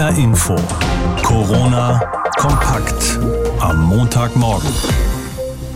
HR Info. Corona kompakt am Montagmorgen.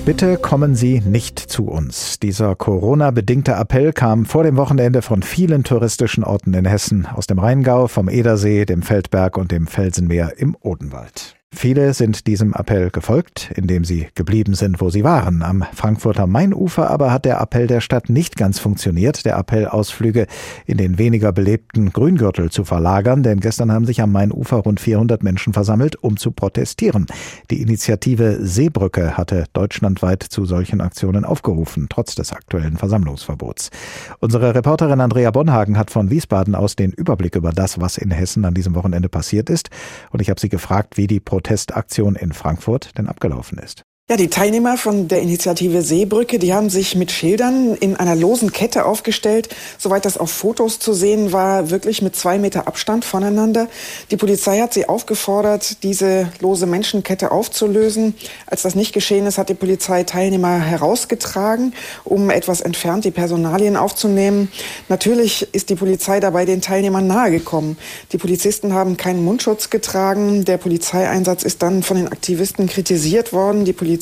Bitte kommen Sie nicht zu uns. Dieser Corona-bedingte Appell kam vor dem Wochenende von vielen touristischen Orten in Hessen, aus dem Rheingau, vom Edersee, dem Feldberg und dem Felsenmeer im Odenwald. Viele sind diesem Appell gefolgt, indem sie geblieben sind, wo sie waren. Am Frankfurter Mainufer aber hat der Appell der Stadt nicht ganz funktioniert, der Appell Ausflüge in den weniger belebten Grüngürtel zu verlagern, denn gestern haben sich am Mainufer rund 400 Menschen versammelt, um zu protestieren. Die Initiative Seebrücke hatte deutschlandweit zu solchen Aktionen aufgerufen, trotz des aktuellen Versammlungsverbots. Unsere Reporterin Andrea Bonhagen hat von Wiesbaden aus den Überblick über das, was in Hessen an diesem Wochenende passiert ist, und ich habe sie gefragt, wie die Proteste Protestaktion in Frankfurt denn abgelaufen ist. Ja, die Teilnehmer von der Initiative Seebrücke, die haben sich mit Schildern in einer losen Kette aufgestellt, soweit das auf Fotos zu sehen war, wirklich mit zwei Meter Abstand voneinander. Die Polizei hat sie aufgefordert, diese lose Menschenkette aufzulösen. Als das nicht geschehen ist, hat die Polizei Teilnehmer herausgetragen, um etwas entfernt die Personalien aufzunehmen. Natürlich ist die Polizei dabei den Teilnehmern nahegekommen. Die Polizisten haben keinen Mundschutz getragen. Der Polizeieinsatz ist dann von den Aktivisten kritisiert worden. Die Polizei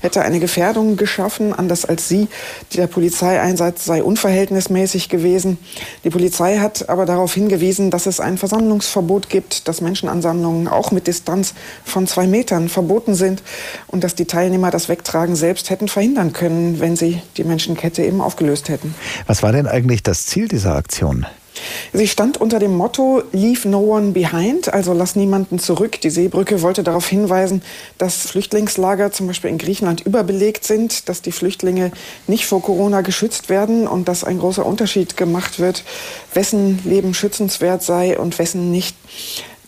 hätte eine Gefährdung geschaffen, anders als sie. Der Polizeieinsatz sei unverhältnismäßig gewesen. Die Polizei hat aber darauf hingewiesen, dass es ein Versammlungsverbot gibt, dass Menschenansammlungen auch mit Distanz von zwei Metern verboten sind und dass die Teilnehmer das Wegtragen selbst hätten verhindern können, wenn sie die Menschenkette eben aufgelöst hätten. Was war denn eigentlich das Ziel dieser Aktion? Sie stand unter dem Motto Leave no one behind, also lass niemanden zurück. Die Seebrücke wollte darauf hinweisen, dass Flüchtlingslager zum Beispiel in Griechenland überbelegt sind, dass die Flüchtlinge nicht vor Corona geschützt werden und dass ein großer Unterschied gemacht wird, wessen Leben schützenswert sei und wessen nicht.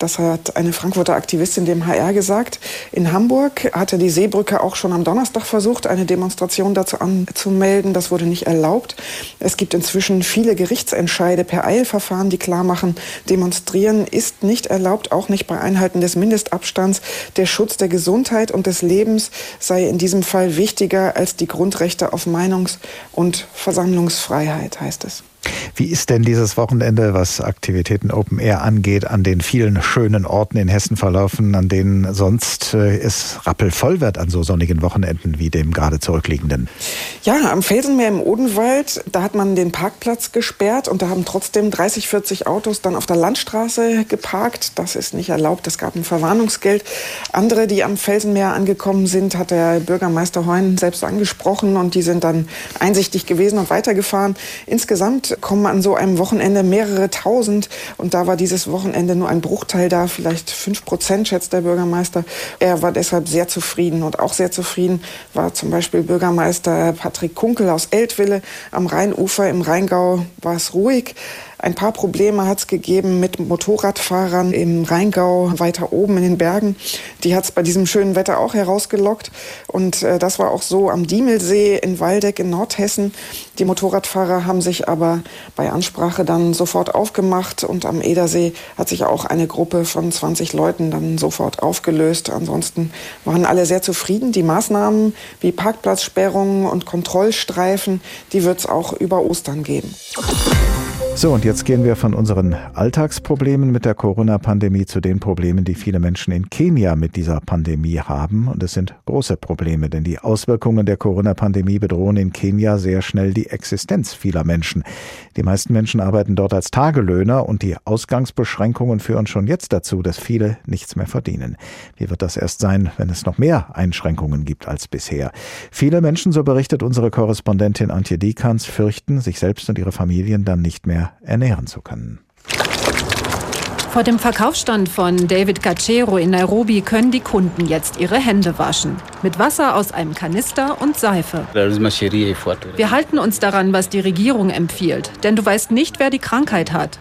Das hat eine Frankfurter Aktivistin dem HR gesagt. In Hamburg hatte die Seebrücke auch schon am Donnerstag versucht, eine Demonstration dazu anzumelden. Das wurde nicht erlaubt. Es gibt inzwischen viele Gerichtsentscheide per Eilverfahren, die klar machen, demonstrieren ist nicht erlaubt, auch nicht bei Einhalten des Mindestabstands. Der Schutz der Gesundheit und des Lebens sei in diesem Fall wichtiger als die Grundrechte auf Meinungs- und Versammlungsfreiheit, heißt es. Wie ist denn dieses Wochenende, was Aktivitäten Open Air angeht, an den vielen schönen Orten in Hessen verlaufen, an denen sonst äh, es rappelvoll wird an so sonnigen Wochenenden wie dem gerade zurückliegenden? Ja, am Felsenmeer im Odenwald, da hat man den Parkplatz gesperrt und da haben trotzdem 30, 40 Autos dann auf der Landstraße geparkt. Das ist nicht erlaubt, es gab ein Verwarnungsgeld. Andere, die am Felsenmeer angekommen sind, hat der Bürgermeister Heun selbst angesprochen und die sind dann einsichtig gewesen und weitergefahren. Insgesamt kommen an so einem Wochenende mehrere tausend und da war dieses Wochenende nur ein Bruchteil da, vielleicht fünf Prozent, schätzt der Bürgermeister. Er war deshalb sehr zufrieden und auch sehr zufrieden war zum Beispiel Bürgermeister Patrick Kunkel aus Eltville am Rheinufer im Rheingau war es ruhig. Ein paar Probleme hat es gegeben mit Motorradfahrern im Rheingau weiter oben in den Bergen. Die hat es bei diesem schönen Wetter auch herausgelockt. Und äh, das war auch so am Diemelsee in Waldeck in Nordhessen. Die Motorradfahrer haben sich aber bei Ansprache dann sofort aufgemacht. Und am Edersee hat sich auch eine Gruppe von 20 Leuten dann sofort aufgelöst. Ansonsten waren alle sehr zufrieden. Die Maßnahmen wie Parkplatzsperrungen und Kontrollstreifen, die wird es auch über Ostern geben. So, und jetzt gehen wir von unseren Alltagsproblemen mit der Corona-Pandemie zu den Problemen, die viele Menschen in Kenia mit dieser Pandemie haben. Und es sind große Probleme, denn die Auswirkungen der Corona-Pandemie bedrohen in Kenia sehr schnell die Existenz vieler Menschen. Die meisten Menschen arbeiten dort als Tagelöhner und die Ausgangsbeschränkungen führen schon jetzt dazu, dass viele nichts mehr verdienen. Wie wird das erst sein, wenn es noch mehr Einschränkungen gibt als bisher? Viele Menschen, so berichtet unsere Korrespondentin Antje Dikans, fürchten, sich selbst und ihre Familien dann nicht mehr ernähren zu können. Vor dem Verkaufsstand von David Cachero in Nairobi können die Kunden jetzt ihre Hände waschen. Mit Wasser aus einem Kanister und Seife. Wir halten uns daran, was die Regierung empfiehlt. Denn du weißt nicht, wer die Krankheit hat.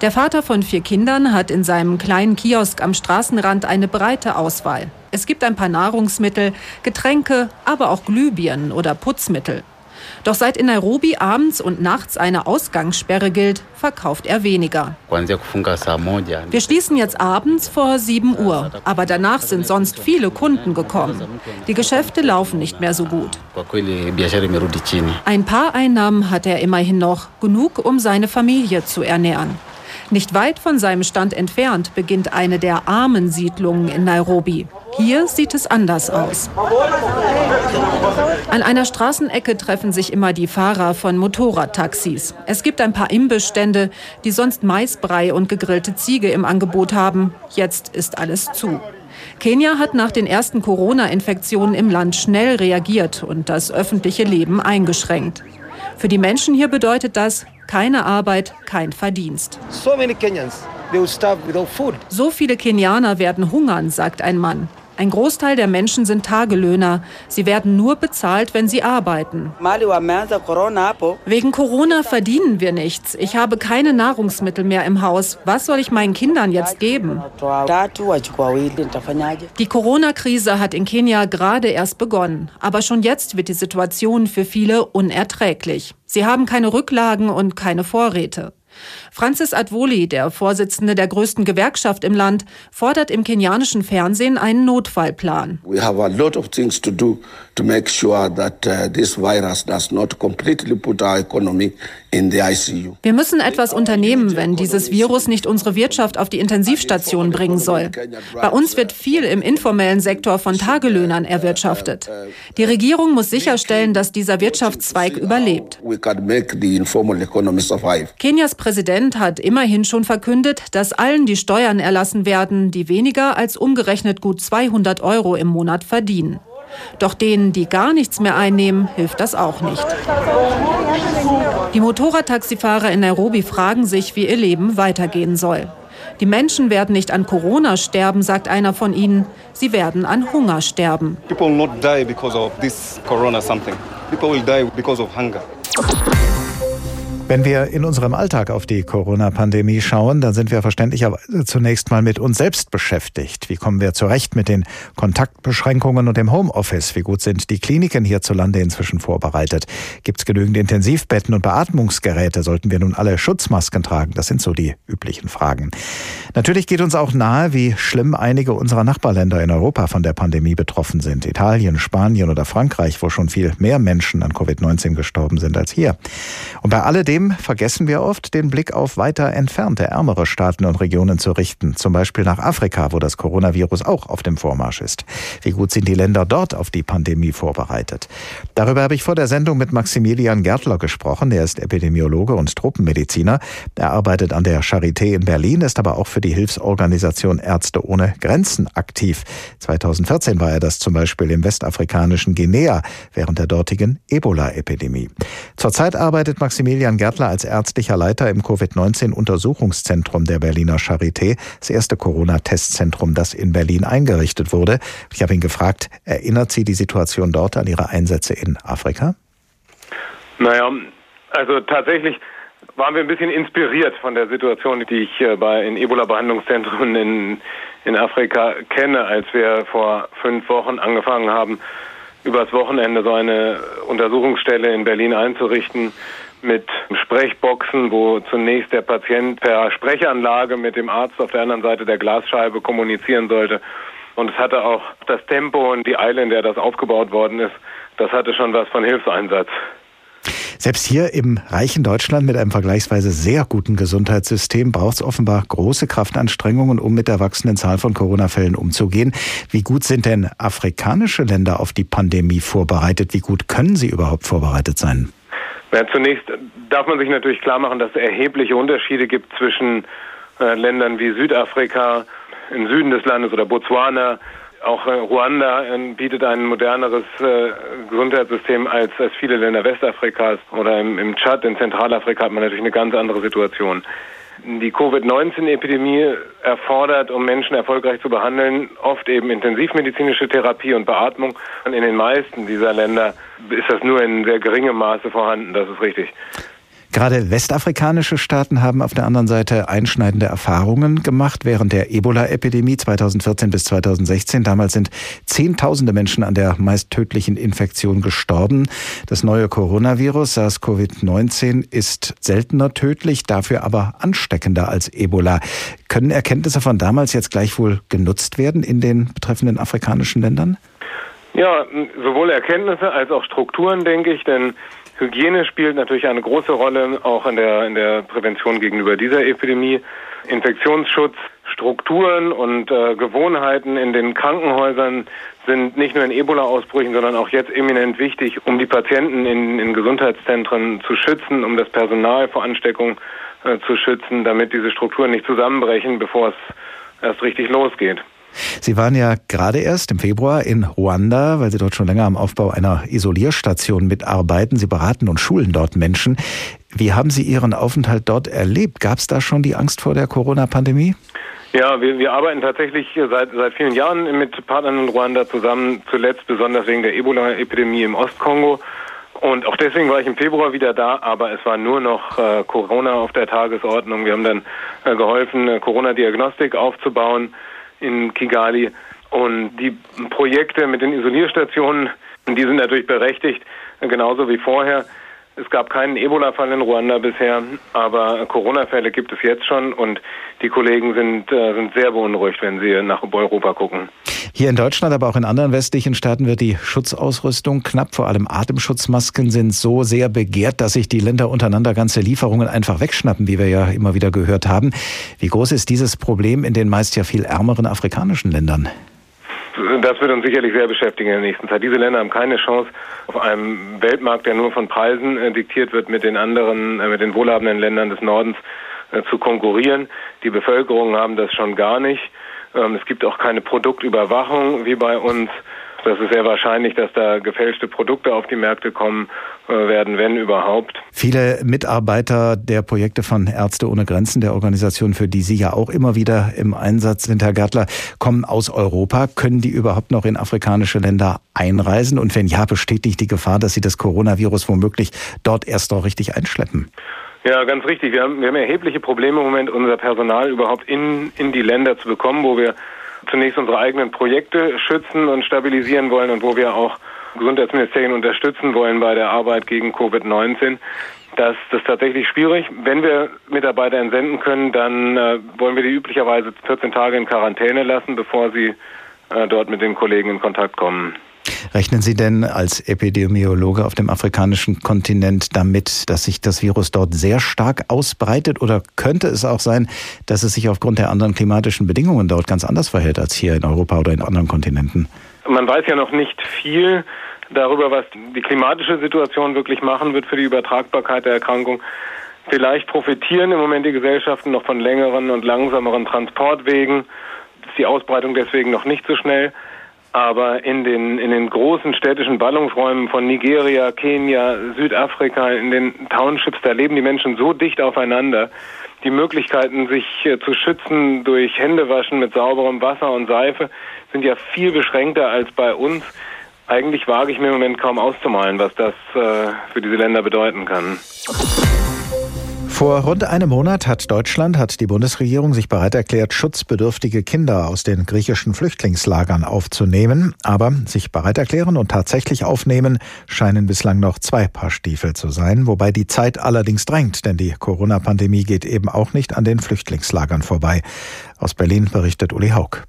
Der Vater von vier Kindern hat in seinem kleinen Kiosk am Straßenrand eine breite Auswahl. Es gibt ein paar Nahrungsmittel, Getränke, aber auch Glühbirnen oder Putzmittel. Doch seit in Nairobi abends und nachts eine Ausgangssperre gilt, verkauft er weniger. Wir schließen jetzt abends vor 7 Uhr, aber danach sind sonst viele Kunden gekommen. Die Geschäfte laufen nicht mehr so gut. Ein paar Einnahmen hat er immerhin noch, genug, um seine Familie zu ernähren. Nicht weit von seinem Stand entfernt beginnt eine der armen Siedlungen in Nairobi. Hier sieht es anders aus. An einer Straßenecke treffen sich immer die Fahrer von Motorradtaxis. Es gibt ein paar Imbissstände, die sonst Maisbrei und gegrillte Ziege im Angebot haben. Jetzt ist alles zu. Kenia hat nach den ersten Corona-Infektionen im Land schnell reagiert und das öffentliche Leben eingeschränkt. Für die Menschen hier bedeutet das keine Arbeit, kein Verdienst. So viele Kenianer werden hungern, sagt ein Mann. Ein Großteil der Menschen sind Tagelöhner. Sie werden nur bezahlt, wenn sie arbeiten. Wegen Corona verdienen wir nichts. Ich habe keine Nahrungsmittel mehr im Haus. Was soll ich meinen Kindern jetzt geben? Die Corona-Krise hat in Kenia gerade erst begonnen. Aber schon jetzt wird die Situation für viele unerträglich. Sie haben keine Rücklagen und keine Vorräte. Francis Advoli, der Vorsitzende der größten Gewerkschaft im Land, fordert im kenianischen Fernsehen einen Notfallplan. We have a lot of things to do to make sure that uh, this virus does not completely put our economy in the ICU. Wir müssen etwas unternehmen, wenn dieses Virus nicht unsere Wirtschaft auf die Intensivstation bringen soll. Bei uns wird viel im informellen Sektor von Tagelöhnern erwirtschaftet. Die Regierung muss sicherstellen, dass dieser Wirtschaftszweig überlebt. Kenias Präsident hat immerhin schon verkündet, dass allen die Steuern erlassen werden, die weniger als umgerechnet gut 200 Euro im Monat verdienen. Doch denen, die gar nichts mehr einnehmen, hilft das auch nicht. Die Motorradtaxifahrer in Nairobi fragen sich, wie ihr Leben weitergehen soll. Die Menschen werden nicht an Corona sterben, sagt einer von ihnen. Sie werden an Hunger sterben. People will not die because of this Corona something. People will die because of hunger. Wenn wir in unserem Alltag auf die Corona-Pandemie schauen, dann sind wir verständlicherweise zunächst mal mit uns selbst beschäftigt. Wie kommen wir zurecht mit den Kontaktbeschränkungen und dem Homeoffice? Wie gut sind die Kliniken hierzulande inzwischen vorbereitet? Gibt es genügend Intensivbetten und Beatmungsgeräte? Sollten wir nun alle Schutzmasken tragen? Das sind so die üblichen Fragen. Natürlich geht uns auch nahe, wie schlimm einige unserer Nachbarländer in Europa von der Pandemie betroffen sind. Italien, Spanien oder Frankreich, wo schon viel mehr Menschen an Covid-19 gestorben sind als hier. Und bei alledem Zudem vergessen wir oft, den Blick auf weiter entfernte, ärmere Staaten und Regionen zu richten. Zum Beispiel nach Afrika, wo das Coronavirus auch auf dem Vormarsch ist. Wie gut sind die Länder dort auf die Pandemie vorbereitet? Darüber habe ich vor der Sendung mit Maximilian Gärtler gesprochen. Er ist Epidemiologe und Truppenmediziner. Er arbeitet an der Charité in Berlin, ist aber auch für die Hilfsorganisation Ärzte ohne Grenzen aktiv. 2014 war er das zum Beispiel im westafrikanischen Guinea während der dortigen Ebola-Epidemie. Zurzeit arbeitet Maximilian Gärtler Gärtler als ärztlicher Leiter im Covid-19-Untersuchungszentrum der Berliner Charité, das erste Corona-Testzentrum, das in Berlin eingerichtet wurde. Ich habe ihn gefragt, erinnert Sie die Situation dort an Ihre Einsätze in Afrika? Naja, also tatsächlich waren wir ein bisschen inspiriert von der Situation, die ich äh, bei in Ebola-Behandlungszentren in, in Afrika kenne, als wir vor fünf Wochen angefangen haben, übers Wochenende so eine Untersuchungsstelle in Berlin einzurichten mit Sprechboxen, wo zunächst der Patient per Sprechanlage mit dem Arzt auf der anderen Seite der Glasscheibe kommunizieren sollte. Und es hatte auch das Tempo und die Eile, in der das aufgebaut worden ist, das hatte schon was von Hilfseinsatz. Selbst hier im reichen Deutschland mit einem vergleichsweise sehr guten Gesundheitssystem braucht es offenbar große Kraftanstrengungen, um mit der wachsenden Zahl von Corona-Fällen umzugehen. Wie gut sind denn afrikanische Länder auf die Pandemie vorbereitet? Wie gut können sie überhaupt vorbereitet sein? Ja, zunächst darf man sich natürlich klar machen, dass es erhebliche Unterschiede gibt zwischen äh, Ländern wie Südafrika, im Süden des Landes oder Botswana. Auch äh, Ruanda äh, bietet ein moderneres äh, Gesundheitssystem als, als viele Länder Westafrikas oder im, im Tschad, in Zentralafrika hat man natürlich eine ganz andere Situation. Die Covid-19-Epidemie erfordert, um Menschen erfolgreich zu behandeln, oft eben intensivmedizinische Therapie und Beatmung. Und in den meisten dieser Länder ist das nur in sehr geringem Maße vorhanden, das ist richtig. Gerade westafrikanische Staaten haben auf der anderen Seite einschneidende Erfahrungen gemacht während der Ebola-Epidemie 2014 bis 2016. Damals sind Zehntausende Menschen an der meist tödlichen Infektion gestorben. Das neue Coronavirus SARS-CoV-19 ist seltener tödlich, dafür aber ansteckender als Ebola. Können Erkenntnisse von damals jetzt gleichwohl genutzt werden in den betreffenden afrikanischen Ländern? Ja, sowohl Erkenntnisse als auch Strukturen, denke ich, denn Hygiene spielt natürlich eine große Rolle, auch in der, in der Prävention gegenüber dieser Epidemie. Infektionsschutz, Strukturen und äh, Gewohnheiten in den Krankenhäusern sind nicht nur in Ebola-Ausbrüchen, sondern auch jetzt eminent wichtig, um die Patienten in, in Gesundheitszentren zu schützen, um das Personal vor Ansteckung äh, zu schützen, damit diese Strukturen nicht zusammenbrechen, bevor es erst richtig losgeht. Sie waren ja gerade erst im Februar in Ruanda, weil Sie dort schon länger am Aufbau einer Isolierstation mitarbeiten. Sie beraten und schulen dort Menschen. Wie haben Sie Ihren Aufenthalt dort erlebt? Gab es da schon die Angst vor der Corona-Pandemie? Ja, wir, wir arbeiten tatsächlich seit, seit vielen Jahren mit Partnern in Ruanda zusammen, zuletzt besonders wegen der Ebola-Epidemie im Ostkongo. Und auch deswegen war ich im Februar wieder da, aber es war nur noch äh, Corona auf der Tagesordnung. Wir haben dann äh, geholfen, Corona-Diagnostik aufzubauen in Kigali. Und die Projekte mit den Isolierstationen, die sind natürlich berechtigt, genauso wie vorher. Es gab keinen Ebola-Fall in Ruanda bisher, aber Corona-Fälle gibt es jetzt schon und die Kollegen sind, äh, sind sehr beunruhigt, wenn sie nach Europa gucken. Hier in Deutschland, aber auch in anderen westlichen Staaten wird die Schutzausrüstung knapp. Vor allem Atemschutzmasken sind so sehr begehrt, dass sich die Länder untereinander ganze Lieferungen einfach wegschnappen, wie wir ja immer wieder gehört haben. Wie groß ist dieses Problem in den meist ja viel ärmeren afrikanischen Ländern? Das wird uns sicherlich sehr beschäftigen in der nächsten Zeit. Diese Länder haben keine Chance, auf einem Weltmarkt, der nur von Preisen äh, diktiert wird, mit den anderen, äh, mit den wohlhabenden Ländern des Nordens äh, zu konkurrieren. Die Bevölkerung haben das schon gar nicht. Ähm, es gibt auch keine Produktüberwachung wie bei uns. Das ist sehr wahrscheinlich, dass da gefälschte Produkte auf die Märkte kommen äh, werden, wenn überhaupt. Viele Mitarbeiter der Projekte von Ärzte ohne Grenzen, der Organisation, für die Sie ja auch immer wieder im Einsatz sind, Herr Gärtler, kommen aus Europa. Können die überhaupt noch in afrikanische Länder einreisen? Und wenn ja, besteht nicht die Gefahr, dass sie das Coronavirus womöglich dort erst noch richtig einschleppen? Ja, ganz richtig. Wir haben, wir haben erhebliche Probleme im Moment, unser Personal überhaupt in, in die Länder zu bekommen, wo wir zunächst unsere eigenen Projekte schützen und stabilisieren wollen und wo wir auch Gesundheitsministerien unterstützen wollen bei der Arbeit gegen Covid-19. Das, das ist tatsächlich schwierig. Wenn wir Mitarbeiter entsenden können, dann äh, wollen wir die üblicherweise 14 Tage in Quarantäne lassen, bevor sie äh, dort mit den Kollegen in Kontakt kommen. Rechnen Sie denn als Epidemiologe auf dem afrikanischen Kontinent damit, dass sich das Virus dort sehr stark ausbreitet? Oder könnte es auch sein, dass es sich aufgrund der anderen klimatischen Bedingungen dort ganz anders verhält als hier in Europa oder in anderen Kontinenten? Man weiß ja noch nicht viel darüber, was die klimatische Situation wirklich machen wird für die Übertragbarkeit der Erkrankung. Vielleicht profitieren im Moment die Gesellschaften noch von längeren und langsameren Transportwegen. Ist die Ausbreitung deswegen noch nicht so schnell. Aber in den, in den großen städtischen Ballungsräumen von Nigeria, Kenia, Südafrika, in den Townships, da leben die Menschen so dicht aufeinander. Die Möglichkeiten, sich äh, zu schützen durch Händewaschen mit sauberem Wasser und Seife, sind ja viel beschränkter als bei uns. Eigentlich wage ich mir im Moment kaum auszumalen, was das äh, für diese Länder bedeuten kann. Vor rund einem Monat hat Deutschland, hat die Bundesregierung sich bereit erklärt, schutzbedürftige Kinder aus den griechischen Flüchtlingslagern aufzunehmen. Aber sich bereit erklären und tatsächlich aufnehmen scheinen bislang noch zwei Paar Stiefel zu sein, wobei die Zeit allerdings drängt, denn die Corona-Pandemie geht eben auch nicht an den Flüchtlingslagern vorbei. Aus Berlin berichtet Uli Haug.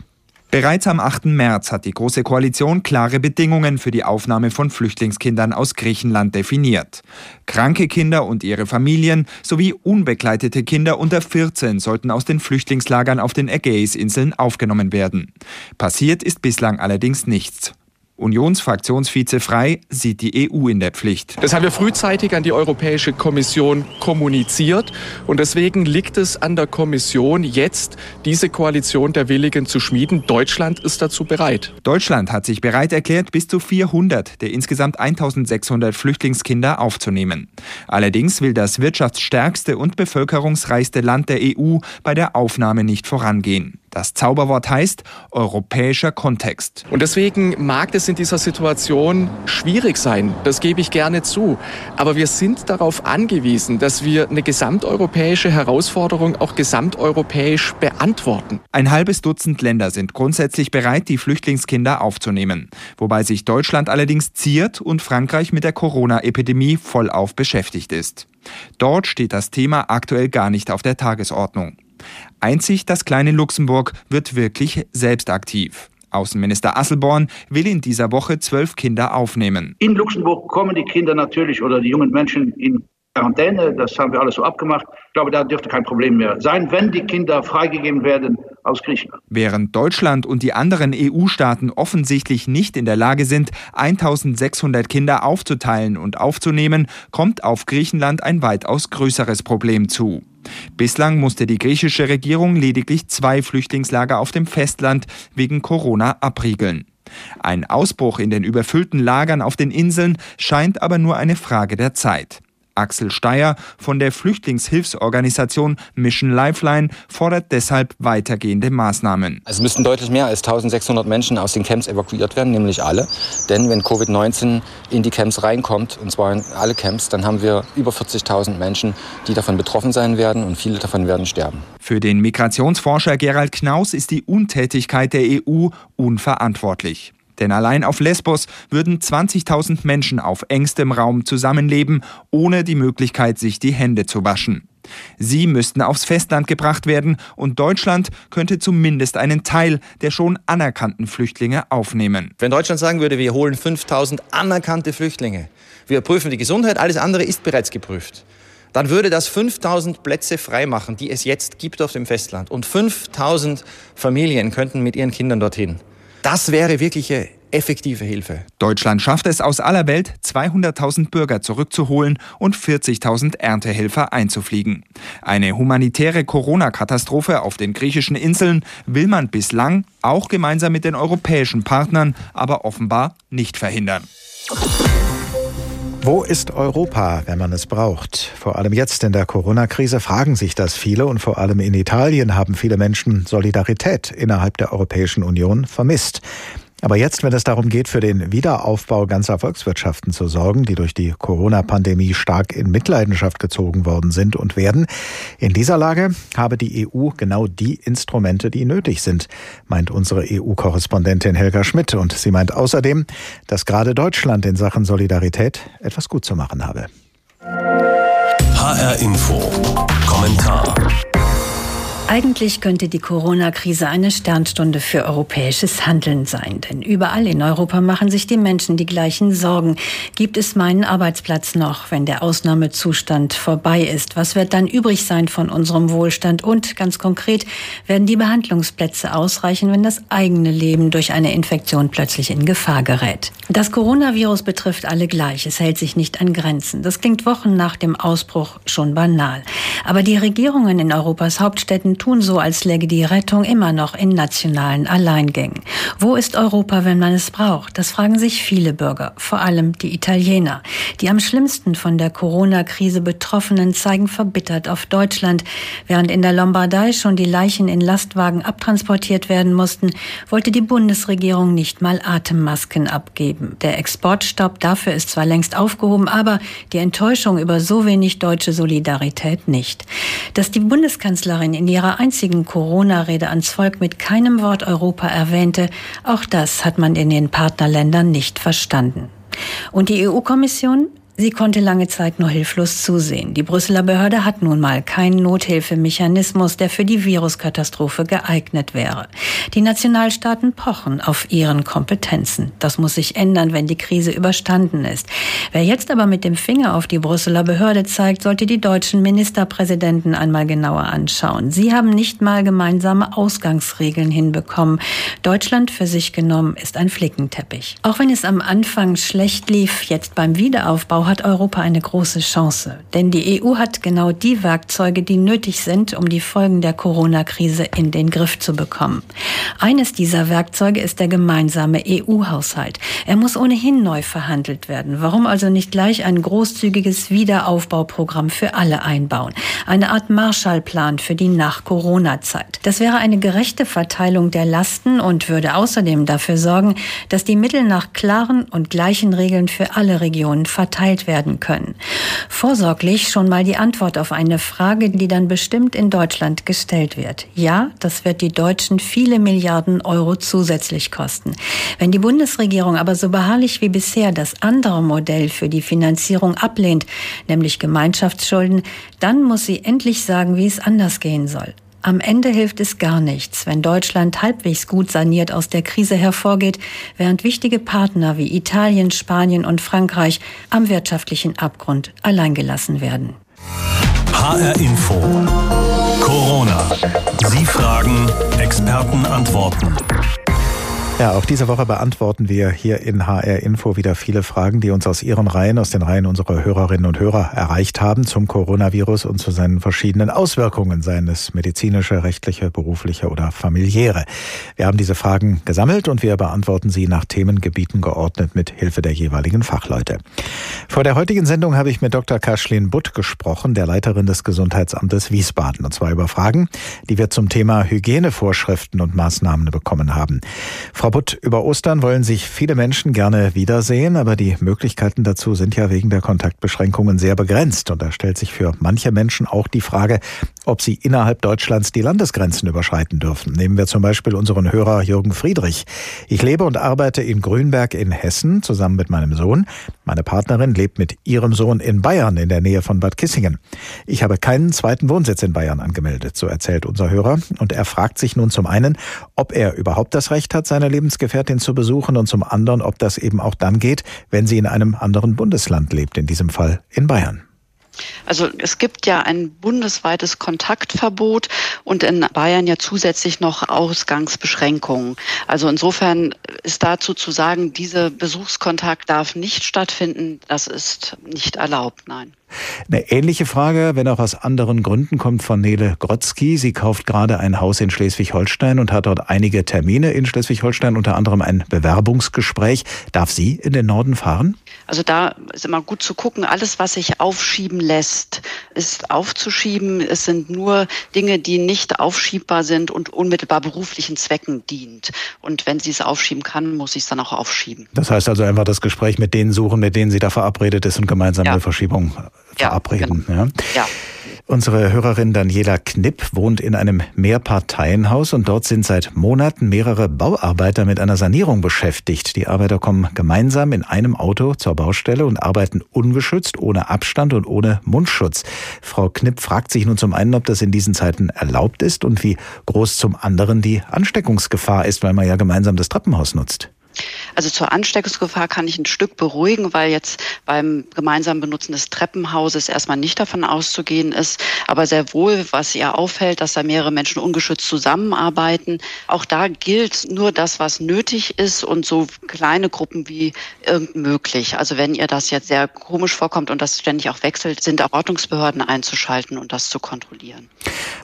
Bereits am 8. März hat die Große Koalition klare Bedingungen für die Aufnahme von Flüchtlingskindern aus Griechenland definiert. Kranke Kinder und ihre Familien sowie unbegleitete Kinder unter 14 sollten aus den Flüchtlingslagern auf den Ägäisinseln aufgenommen werden. Passiert ist bislang allerdings nichts. Unionsfraktionsvize Frei sieht die EU in der Pflicht. Das haben wir frühzeitig an die Europäische Kommission kommuniziert und deswegen liegt es an der Kommission jetzt, diese Koalition der Willigen zu schmieden. Deutschland ist dazu bereit. Deutschland hat sich bereit erklärt, bis zu 400 der insgesamt 1600 Flüchtlingskinder aufzunehmen. Allerdings will das wirtschaftsstärkste und bevölkerungsreichste Land der EU bei der Aufnahme nicht vorangehen. Das Zauberwort heißt europäischer Kontext. Und deswegen mag es in dieser Situation schwierig sein, das gebe ich gerne zu. Aber wir sind darauf angewiesen, dass wir eine gesamteuropäische Herausforderung auch gesamteuropäisch beantworten. Ein halbes Dutzend Länder sind grundsätzlich bereit, die Flüchtlingskinder aufzunehmen. Wobei sich Deutschland allerdings ziert und Frankreich mit der Corona-Epidemie vollauf beschäftigt ist. Dort steht das Thema aktuell gar nicht auf der Tagesordnung. Einzig das kleine Luxemburg wird wirklich selbst aktiv. Außenminister Asselborn will in dieser Woche zwölf Kinder aufnehmen. In Luxemburg kommen die Kinder natürlich oder die jungen Menschen in Quarantäne. Das haben wir alles so abgemacht. Ich glaube, da dürfte kein Problem mehr sein, wenn die Kinder freigegeben werden aus Griechenland. Während Deutschland und die anderen EU-Staaten offensichtlich nicht in der Lage sind, 1600 Kinder aufzuteilen und aufzunehmen, kommt auf Griechenland ein weitaus größeres Problem zu. Bislang musste die griechische Regierung lediglich zwei Flüchtlingslager auf dem Festland wegen Corona abriegeln. Ein Ausbruch in den überfüllten Lagern auf den Inseln scheint aber nur eine Frage der Zeit. Axel Steyer von der Flüchtlingshilfsorganisation Mission Lifeline fordert deshalb weitergehende Maßnahmen. Es müssten deutlich mehr als 1600 Menschen aus den Camps evakuiert werden, nämlich alle. Denn wenn Covid-19 in die Camps reinkommt, und zwar in alle Camps, dann haben wir über 40.000 Menschen, die davon betroffen sein werden und viele davon werden sterben. Für den Migrationsforscher Gerald Knaus ist die Untätigkeit der EU unverantwortlich. Denn allein auf Lesbos würden 20.000 Menschen auf engstem Raum zusammenleben, ohne die Möglichkeit, sich die Hände zu waschen. Sie müssten aufs Festland gebracht werden und Deutschland könnte zumindest einen Teil der schon anerkannten Flüchtlinge aufnehmen. Wenn Deutschland sagen würde, wir holen 5000 anerkannte Flüchtlinge, wir prüfen die Gesundheit, alles andere ist bereits geprüft, dann würde das 5000 Plätze freimachen, die es jetzt gibt auf dem Festland. Und 5000 Familien könnten mit ihren Kindern dorthin. Das wäre wirkliche effektive Hilfe. Deutschland schafft es aus aller Welt, 200.000 Bürger zurückzuholen und 40.000 Erntehelfer einzufliegen. Eine humanitäre Corona-Katastrophe auf den griechischen Inseln will man bislang, auch gemeinsam mit den europäischen Partnern, aber offenbar nicht verhindern. Wo ist Europa, wenn man es braucht? Vor allem jetzt in der Corona-Krise fragen sich das viele und vor allem in Italien haben viele Menschen Solidarität innerhalb der Europäischen Union vermisst. Aber jetzt, wenn es darum geht, für den Wiederaufbau ganzer Volkswirtschaften zu sorgen, die durch die Corona-Pandemie stark in Mitleidenschaft gezogen worden sind und werden, in dieser Lage habe die EU genau die Instrumente, die nötig sind, meint unsere EU-Korrespondentin Helga Schmidt. Und sie meint außerdem, dass gerade Deutschland in Sachen Solidarität etwas gut zu machen habe. HR Info. Kommentar. Eigentlich könnte die Corona-Krise eine Sternstunde für europäisches Handeln sein. Denn überall in Europa machen sich die Menschen die gleichen Sorgen. Gibt es meinen Arbeitsplatz noch, wenn der Ausnahmezustand vorbei ist? Was wird dann übrig sein von unserem Wohlstand? Und ganz konkret, werden die Behandlungsplätze ausreichen, wenn das eigene Leben durch eine Infektion plötzlich in Gefahr gerät? Das Coronavirus betrifft alle gleich. Es hält sich nicht an Grenzen. Das klingt Wochen nach dem Ausbruch schon banal. Aber die Regierungen in Europas Hauptstädten tun so, als läge die Rettung immer noch in nationalen Alleingängen. Wo ist Europa, wenn man es braucht? Das fragen sich viele Bürger, vor allem die Italiener. Die am schlimmsten von der Corona-Krise Betroffenen zeigen verbittert auf Deutschland. Während in der Lombardei schon die Leichen in Lastwagen abtransportiert werden mussten, wollte die Bundesregierung nicht mal Atemmasken abgeben. Der Exportstopp dafür ist zwar längst aufgehoben, aber die Enttäuschung über so wenig deutsche Solidarität nicht. Dass die Bundeskanzlerin in ihrer ihrer einzigen Corona-Rede ans Volk mit keinem Wort Europa erwähnte, auch das hat man in den Partnerländern nicht verstanden. Und die EU-Kommission Sie konnte lange Zeit nur hilflos zusehen. Die Brüsseler Behörde hat nun mal keinen Nothilfemechanismus, der für die Viruskatastrophe geeignet wäre. Die Nationalstaaten pochen auf ihren Kompetenzen. Das muss sich ändern, wenn die Krise überstanden ist. Wer jetzt aber mit dem Finger auf die Brüsseler Behörde zeigt, sollte die deutschen Ministerpräsidenten einmal genauer anschauen. Sie haben nicht mal gemeinsame Ausgangsregeln hinbekommen. Deutschland für sich genommen ist ein Flickenteppich. Auch wenn es am Anfang schlecht lief, jetzt beim Wiederaufbau hat Europa eine große Chance. Denn die EU hat genau die Werkzeuge, die nötig sind, um die Folgen der Corona-Krise in den Griff zu bekommen. Eines dieser Werkzeuge ist der gemeinsame EU-Haushalt. Er muss ohnehin neu verhandelt werden. Warum also nicht gleich ein großzügiges Wiederaufbauprogramm für alle einbauen? Eine Art Marshallplan für die Nach-Corona-Zeit. Das wäre eine gerechte Verteilung der Lasten und würde außerdem dafür sorgen, dass die Mittel nach klaren und gleichen Regeln für alle Regionen verteilt gestellt werden können. Vorsorglich schon mal die Antwort auf eine Frage, die dann bestimmt in Deutschland gestellt wird. Ja, das wird die Deutschen viele Milliarden Euro zusätzlich kosten. Wenn die Bundesregierung aber so beharrlich wie bisher das andere Modell für die Finanzierung ablehnt, nämlich Gemeinschaftsschulden, dann muss sie endlich sagen, wie es anders gehen soll. Am Ende hilft es gar nichts, wenn Deutschland halbwegs gut saniert aus der Krise hervorgeht, während wichtige Partner wie Italien, Spanien und Frankreich am wirtschaftlichen Abgrund alleingelassen werden. HR Info. Corona. Sie fragen, Experten antworten. Ja, auch diese Woche beantworten wir hier in HR Info wieder viele Fragen, die uns aus Ihren Reihen, aus den Reihen unserer Hörerinnen und Hörer erreicht haben zum Coronavirus und zu seinen verschiedenen Auswirkungen, seien es medizinische, rechtliche, berufliche oder familiäre. Wir haben diese Fragen gesammelt und wir beantworten sie nach Themengebieten geordnet mit Hilfe der jeweiligen Fachleute. Vor der heutigen Sendung habe ich mit Dr. Kaschlin Butt gesprochen, der Leiterin des Gesundheitsamtes Wiesbaden, und zwar über Fragen, die wir zum Thema Hygienevorschriften und Maßnahmen bekommen haben. Frau Frau Butt, über Ostern wollen sich viele Menschen gerne wiedersehen, aber die Möglichkeiten dazu sind ja wegen der Kontaktbeschränkungen sehr begrenzt. Und da stellt sich für manche Menschen auch die Frage, ob sie innerhalb Deutschlands die Landesgrenzen überschreiten dürfen. Nehmen wir zum Beispiel unseren Hörer Jürgen Friedrich. Ich lebe und arbeite in Grünberg in Hessen zusammen mit meinem Sohn. Meine Partnerin lebt mit ihrem Sohn in Bayern in der Nähe von Bad Kissingen. Ich habe keinen zweiten Wohnsitz in Bayern angemeldet, so erzählt unser Hörer. Und er fragt sich nun zum einen, ob er überhaupt das Recht hat, seine Lebensgefährtin zu besuchen und zum anderen, ob das eben auch dann geht, wenn sie in einem anderen Bundesland lebt, in diesem Fall in Bayern. Also es gibt ja ein bundesweites Kontaktverbot und in Bayern ja zusätzlich noch Ausgangsbeschränkungen. Also insofern ist dazu zu sagen, dieser Besuchskontakt darf nicht stattfinden. Das ist nicht erlaubt, nein. Eine ähnliche Frage, wenn auch aus anderen Gründen, kommt von Nele Grotzky. Sie kauft gerade ein Haus in Schleswig-Holstein und hat dort einige Termine in Schleswig-Holstein, unter anderem ein Bewerbungsgespräch. Darf sie in den Norden fahren? Also da ist immer gut zu gucken, alles, was sich aufschieben lässt, ist aufzuschieben. Es sind nur Dinge, die nicht aufschiebbar sind und unmittelbar beruflichen Zwecken dient. Und wenn sie es aufschieben kann, muss sie es dann auch aufschieben. Das heißt also einfach das Gespräch mit denen suchen, mit denen sie da verabredet ist und gemeinsam ja. eine Verschiebung verabreden. Ja, genau. ja. ja. Unsere Hörerin Daniela Knipp wohnt in einem Mehrparteienhaus und dort sind seit Monaten mehrere Bauarbeiter mit einer Sanierung beschäftigt. Die Arbeiter kommen gemeinsam in einem Auto zur Baustelle und arbeiten ungeschützt, ohne Abstand und ohne Mundschutz. Frau Knipp fragt sich nun zum einen, ob das in diesen Zeiten erlaubt ist und wie groß zum anderen die Ansteckungsgefahr ist, weil man ja gemeinsam das Treppenhaus nutzt. Also zur Ansteckungsgefahr kann ich ein Stück beruhigen, weil jetzt beim gemeinsamen Benutzen des Treppenhauses erstmal nicht davon auszugehen ist. Aber sehr wohl, was ihr auffällt, dass da mehrere Menschen ungeschützt zusammenarbeiten. Auch da gilt nur das, was nötig ist und so kleine Gruppen wie irgend möglich. Also wenn ihr das jetzt sehr komisch vorkommt und das ständig auch wechselt, sind auch Ordnungsbehörden einzuschalten und das zu kontrollieren.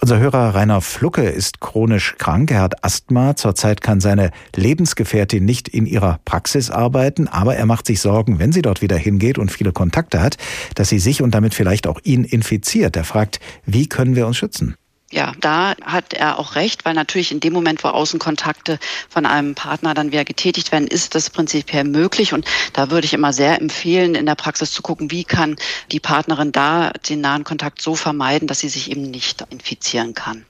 Unser Hörer Rainer Flucke ist chronisch krank. Er hat Asthma. Zurzeit kann seine Lebensgefährtin nicht in ihrer Praxis arbeiten, aber er macht sich Sorgen, wenn sie dort wieder hingeht und viele Kontakte hat, dass sie sich und damit vielleicht auch ihn infiziert. Er fragt, wie können wir uns schützen? Ja, da hat er auch recht, weil natürlich in dem Moment, wo Außenkontakte von einem Partner dann wieder getätigt werden, ist das prinzipiell möglich. Und da würde ich immer sehr empfehlen, in der Praxis zu gucken, wie kann die Partnerin da den nahen Kontakt so vermeiden, dass sie sich eben nicht infizieren kann.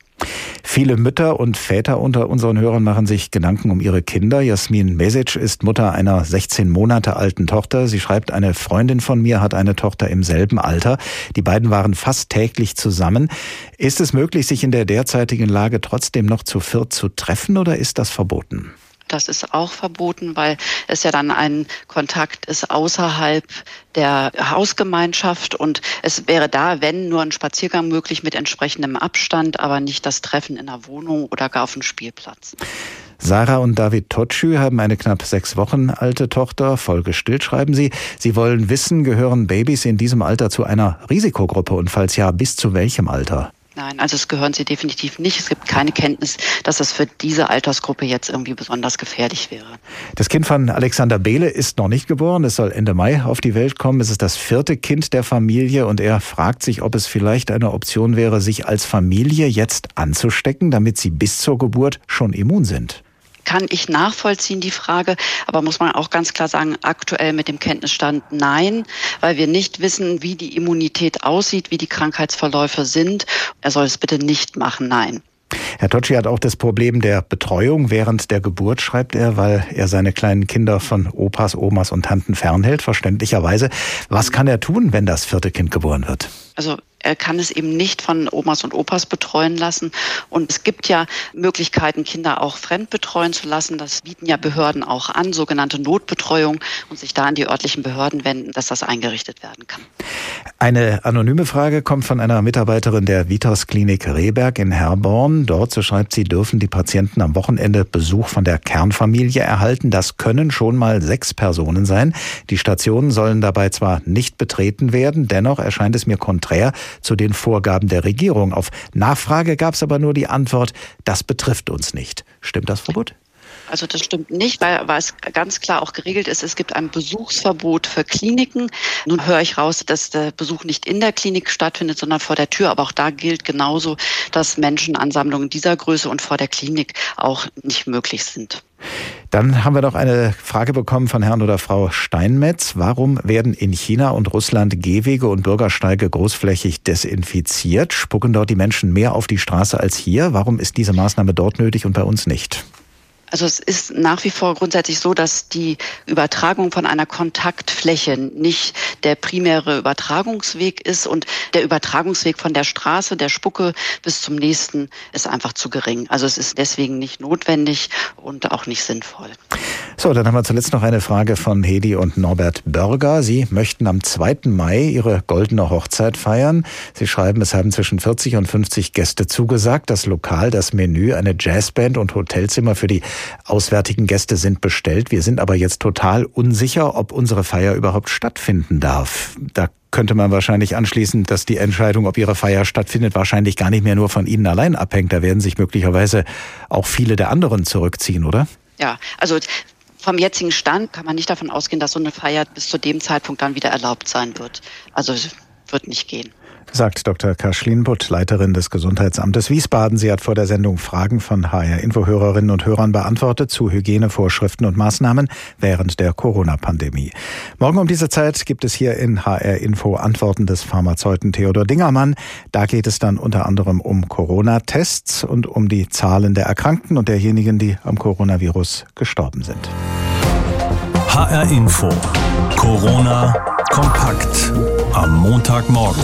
Viele Mütter und Väter unter unseren Hörern machen sich Gedanken um ihre Kinder. Jasmin Mesic ist Mutter einer 16 Monate alten Tochter. Sie schreibt, eine Freundin von mir hat eine Tochter im selben Alter. Die beiden waren fast täglich zusammen. Ist es möglich, sich in der derzeitigen Lage trotzdem noch zu viert zu treffen oder ist das verboten? Das ist auch verboten, weil es ja dann ein Kontakt ist außerhalb der Hausgemeinschaft und es wäre da, wenn nur ein Spaziergang möglich mit entsprechendem Abstand, aber nicht das Treffen in der Wohnung oder gar auf dem Spielplatz. Sarah und David Totschü haben eine knapp sechs Wochen alte Tochter. Vollgestillt schreiben sie. Sie wollen wissen, gehören Babys in diesem Alter zu einer Risikogruppe und falls ja, bis zu welchem Alter? Nein, also es gehören sie definitiv nicht. Es gibt keine Kenntnis, dass es für diese Altersgruppe jetzt irgendwie besonders gefährlich wäre. Das Kind von Alexander Behle ist noch nicht geboren. Es soll Ende Mai auf die Welt kommen. Es ist das vierte Kind der Familie und er fragt sich, ob es vielleicht eine Option wäre, sich als Familie jetzt anzustecken, damit sie bis zur Geburt schon immun sind kann ich nachvollziehen, die Frage. Aber muss man auch ganz klar sagen, aktuell mit dem Kenntnisstand nein, weil wir nicht wissen, wie die Immunität aussieht, wie die Krankheitsverläufe sind. Er soll es bitte nicht machen, nein. Herr Tocci hat auch das Problem der Betreuung während der Geburt, schreibt er, weil er seine kleinen Kinder von Opas, Omas und Tanten fernhält, verständlicherweise. Was kann er tun, wenn das vierte Kind geboren wird? Also Er kann es eben nicht von Omas und Opas betreuen lassen. Und es gibt ja Möglichkeiten, Kinder auch fremd betreuen zu lassen. Das bieten ja Behörden auch an, sogenannte Notbetreuung und sich da an die örtlichen Behörden wenden, dass das eingerichtet werden kann. Eine anonyme Frage kommt von einer Mitarbeiterin der Vitas Klinik Rehberg in Herborn. Dort, so schreibt sie, dürfen die Patienten am Wochenende Besuch von der Kernfamilie erhalten. Das können schon mal sechs Personen sein. Die Stationen sollen dabei zwar nicht betreten werden, dennoch erscheint es mir konträr zu den Vorgaben der Regierung. Auf Nachfrage gab es aber nur die Antwort, das betrifft uns nicht. Stimmt das, Frau Butt? Also das stimmt nicht, weil, weil es ganz klar auch geregelt ist, es gibt ein Besuchsverbot für Kliniken. Nun höre ich raus, dass der Besuch nicht in der Klinik stattfindet, sondern vor der Tür. Aber auch da gilt genauso, dass Menschenansammlungen dieser Größe und vor der Klinik auch nicht möglich sind. Dann haben wir noch eine Frage bekommen von Herrn oder Frau Steinmetz. Warum werden in China und Russland Gehwege und Bürgersteige großflächig desinfiziert? Spucken dort die Menschen mehr auf die Straße als hier? Warum ist diese Maßnahme dort nötig und bei uns nicht? Also es ist nach wie vor grundsätzlich so, dass die Übertragung von einer Kontaktfläche nicht der primäre Übertragungsweg ist und der Übertragungsweg von der Straße, der Spucke bis zum nächsten ist einfach zu gering. Also es ist deswegen nicht notwendig und auch nicht sinnvoll. So, dann haben wir zuletzt noch eine Frage von Hedi und Norbert Börger. Sie möchten am 2. Mai Ihre goldene Hochzeit feiern. Sie schreiben, es haben zwischen 40 und 50 Gäste zugesagt. Das Lokal, das Menü, eine Jazzband und Hotelzimmer für die auswärtigen Gäste sind bestellt. Wir sind aber jetzt total unsicher, ob unsere Feier überhaupt stattfinden darf. Da könnte man wahrscheinlich anschließen, dass die Entscheidung, ob ihre Feier stattfindet, wahrscheinlich gar nicht mehr nur von Ihnen allein abhängt. Da werden sich möglicherweise auch viele der anderen zurückziehen, oder? Ja, also vom jetzigen Stand kann man nicht davon ausgehen, dass so eine Feier bis zu dem Zeitpunkt dann wieder erlaubt sein wird. Also wird nicht gehen sagt Dr. Kaschlin Butt, Leiterin des Gesundheitsamtes Wiesbaden. Sie hat vor der Sendung Fragen von HR-Info-Hörerinnen und Hörern beantwortet zu Hygienevorschriften und Maßnahmen während der Corona-Pandemie. Morgen um diese Zeit gibt es hier in HR-Info Antworten des Pharmazeuten Theodor Dingermann. Da geht es dann unter anderem um Corona-Tests und um die Zahlen der Erkrankten und derjenigen, die am Coronavirus gestorben sind. HR-Info. Corona kompakt am Montagmorgen.